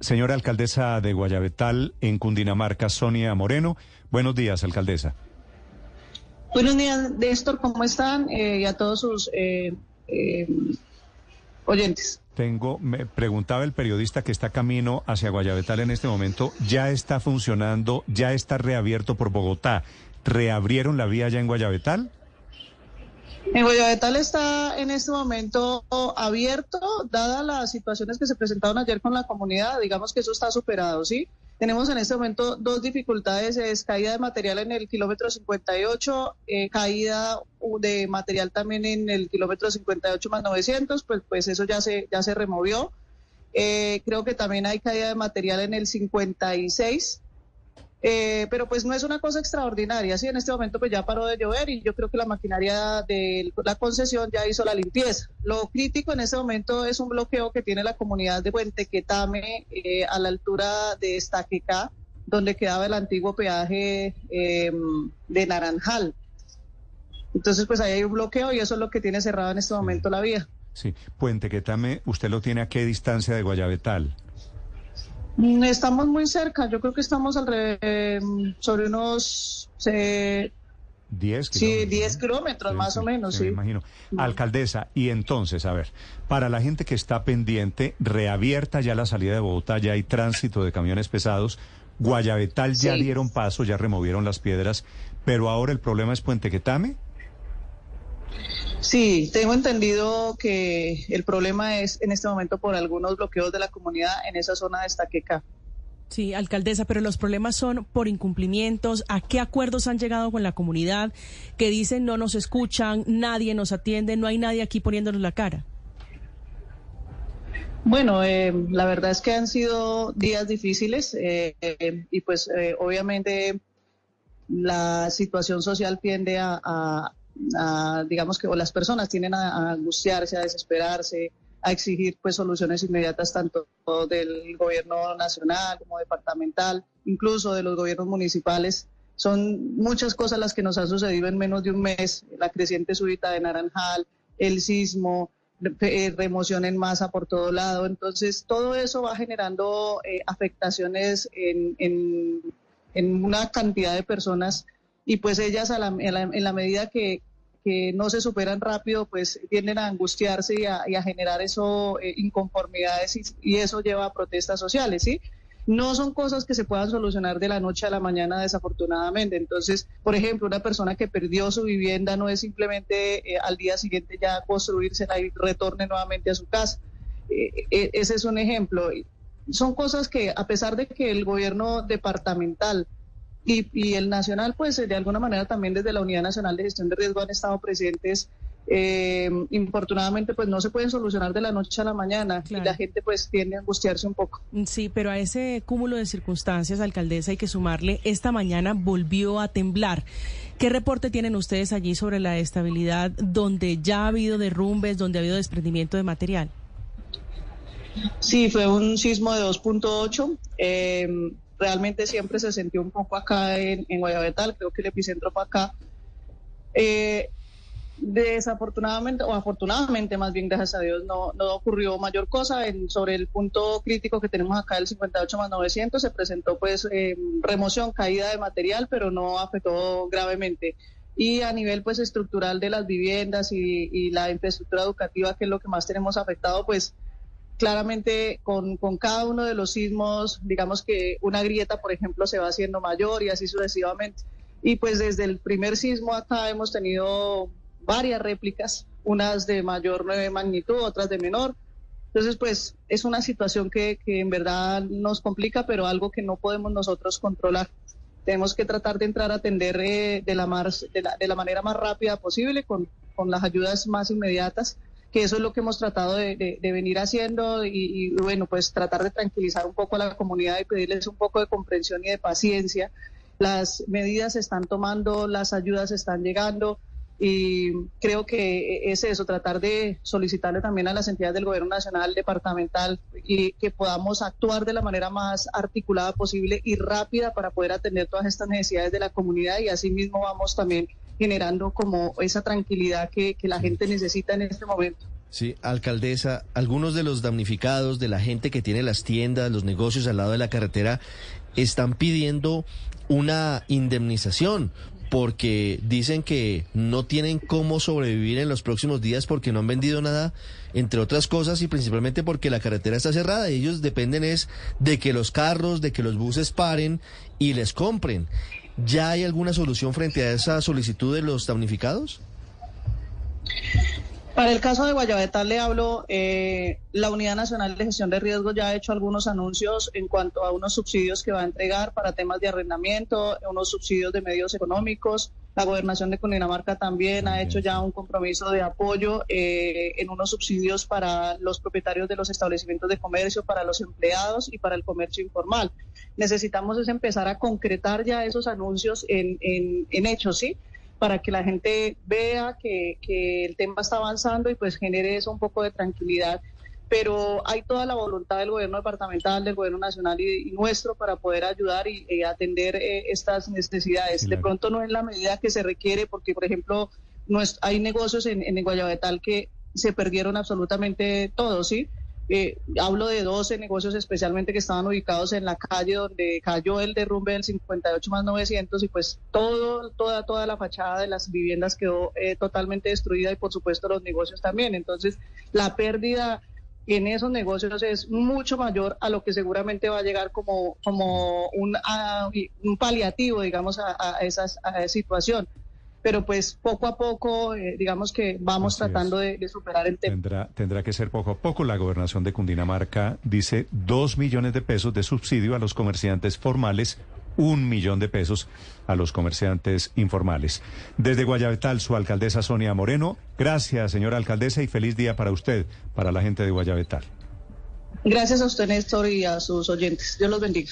Señora alcaldesa de Guayabetal, en Cundinamarca, Sonia Moreno. Buenos días, alcaldesa. Buenos días, Néstor, ¿cómo están? Eh, y a todos sus eh, eh, oyentes. Tengo, me preguntaba el periodista que está camino hacia Guayabetal en este momento, ¿ya está funcionando, ya está reabierto por Bogotá? ¿Reabrieron la vía ya en Guayabetal? En Guayabetal está en este momento abierto, dadas las situaciones que se presentaron ayer con la comunidad, digamos que eso está superado, ¿sí? Tenemos en este momento dos dificultades, es caída de material en el kilómetro 58, eh, caída de material también en el kilómetro 58 más 900, pues, pues eso ya se, ya se removió. Eh, creo que también hay caída de material en el 56, eh, pero pues no es una cosa extraordinaria, sí, en este momento pues ya paró de llover y yo creo que la maquinaria de la concesión ya hizo la limpieza. Lo crítico en este momento es un bloqueo que tiene la comunidad de Puente Quetame eh, a la altura de Estaqueca, donde quedaba el antiguo peaje eh, de Naranjal. Entonces pues ahí hay un bloqueo y eso es lo que tiene cerrado en este momento la vía. Sí, Puente Quetame, ¿usted lo tiene a qué distancia de Guayabetal? Mm, estamos muy cerca, yo creo que estamos alrededor, sobre unos... 10 kilómetros. Sí, 10 kilómetros más o menos, sí. Me imagino. Alcaldesa, y entonces, a ver, para la gente que está pendiente, reabierta ya la salida de Bogotá, ya hay tránsito de camiones pesados, Guayabetal ya dieron paso, ya removieron las piedras, pero ahora el problema es Puente Quetame. Sí, tengo entendido que el problema es en este momento por algunos bloqueos de la comunidad en esa zona de Estaqueca. Sí, alcaldesa, pero los problemas son por incumplimientos. ¿A qué acuerdos han llegado con la comunidad que dicen no nos escuchan, nadie nos atiende, no hay nadie aquí poniéndonos la cara? Bueno, eh, la verdad es que han sido días difíciles eh, eh, y pues obviamente la situación social tiende a, digamos que o las personas tienen a, angustiarse, a desesperarse, a exigir pues soluciones inmediatas tanto del gobierno nacional como departamental, incluso de los gobiernos municipales. Son muchas cosas las que nos han sucedido en menos de un mes, la creciente súbita de Naranjal, el sismo, eh, remoción en masa por todo lado. Entonces, todo eso va generando eh, afectaciones en, en, en, una cantidad de personas y pues ellas a la, en, la, medida que, no se superan rápido, pues tienden a angustiarse y a, generar eso, eh, inconformidades y, eso lleva a protestas sociales, ¿sí? No son cosas que se puedan solucionar de la noche a la mañana, desafortunadamente. Entonces, por ejemplo, una persona que perdió su vivienda no es simplemente eh, al día siguiente ya construirse y retorne nuevamente a su casa. Eh, ese es un ejemplo. Son cosas que, a pesar de que el gobierno departamental y, el nacional, pues de alguna manera también desde la Unidad Nacional de Gestión de Riesgo han estado presentes. Eh, infortunadamente, pues no se pueden solucionar de la noche a la mañana y la gente pues tiende a angustiarse un poco. Sí, pero a ese cúmulo de circunstancias, alcaldesa, hay que sumarle, esta mañana volvió a temblar. ¿Qué reporte tienen ustedes allí sobre la estabilidad donde ya ha habido derrumbes, donde ha habido desprendimiento de material? Sí, fue un sismo de 2.8. Eh, realmente siempre se sintió un poco acá en, en Guayabetal, creo que el epicentro fue acá. Eh, desafortunadamente, o afortunadamente más bien, gracias a Dios, no, no ocurrió mayor cosa. En, sobre el punto crítico que tenemos acá, el 58 más 900, se presentó pues eh, remoción, caída de material, pero no afectó gravemente. Y a nivel pues estructural de las viviendas y, y la infraestructura educativa, que es lo que más tenemos afectado, pues claramente con, con, cada uno de los sismos, digamos que una grieta, por ejemplo, se va haciendo mayor y así sucesivamente. Y pues desde el primer sismo acá hemos tenido varias réplicas, unas de mayor magnitud, otras de menor. Entonces, pues es una situación que, que en verdad nos complica, pero algo que no podemos nosotros controlar. Tenemos que tratar de entrar a atender eh, de, la de, la, de la manera más rápida posible, con, con las ayudas más inmediatas que eso es lo que hemos tratado de, venir haciendo y, bueno, pues tratar de tranquilizar un poco a la comunidad y pedirles un poco de comprensión y de paciencia. Las medidas se están tomando, las ayudas están llegando y creo que es eso, tratar de solicitarle también a las entidades del gobierno nacional, departamental, y que podamos actuar de la manera más articulada posible y rápida para poder atender todas estas necesidades de la comunidad y así mismo vamos también generando como esa tranquilidad que, que la gente necesita en este momento. Sí, alcaldesa, algunos de los damnificados, de la gente que tiene las tiendas, los negocios al lado de la carretera, están pidiendo una indemnización porque dicen que no tienen cómo sobrevivir en los próximos días porque no han vendido nada, entre otras cosas, y principalmente porque la carretera está cerrada. Ellos dependen es de que los carros, de que los buses paren y les compren. ¿Ya hay alguna solución frente a esa solicitud de los damnificados? Para el caso de Guayabetal le hablo, eh, la Unidad Nacional de Gestión de Riesgos ya ha hecho algunos anuncios en cuanto a unos subsidios que va a entregar para temas de arrendamiento, unos subsidios de medios económicos. La gobernación de Cundinamarca también ha hecho ya un compromiso de apoyo eh, en unos subsidios para los propietarios de los establecimientos de comercio, para los empleados y para el comercio informal. Necesitamos es empezar a concretar ya esos anuncios en, en, en hechos, ¿sí? para que la gente vea que, el tema está avanzando y pues genere eso un poco de tranquilidad. Pero hay toda la voluntad del gobierno departamental, del gobierno nacional y, nuestro para poder ayudar y, atender eh, estas necesidades. De pronto no es la medida que se requiere porque, por ejemplo, no hay negocios en, en Guayabetal que se perdieron absolutamente todos, ¿sí? Eh, hablo de 12 negocios especialmente que estaban ubicados en la calle donde cayó el derrumbe del 58 más 900 y pues todo, toda, toda la fachada de las viviendas quedó eh, totalmente destruida y por supuesto los negocios también. Entonces la pérdida en esos negocios es mucho mayor a lo que seguramente va a llegar como, como un, un paliativo, digamos, a, a esa situación pero pues poco a poco, eh, digamos que vamos tratando de, superar el tema. Tendrá, tendrá que ser poco a poco. La gobernación de Cundinamarca dice dos millones de pesos de subsidio a los comerciantes formales, un millón de pesos a los comerciantes informales. Desde Guayabetal, su alcaldesa Sonia Moreno. Gracias, señora alcaldesa, y feliz día para usted, para la gente de Guayabetal. Gracias a usted, Néstor, y a sus oyentes. Dios los bendiga.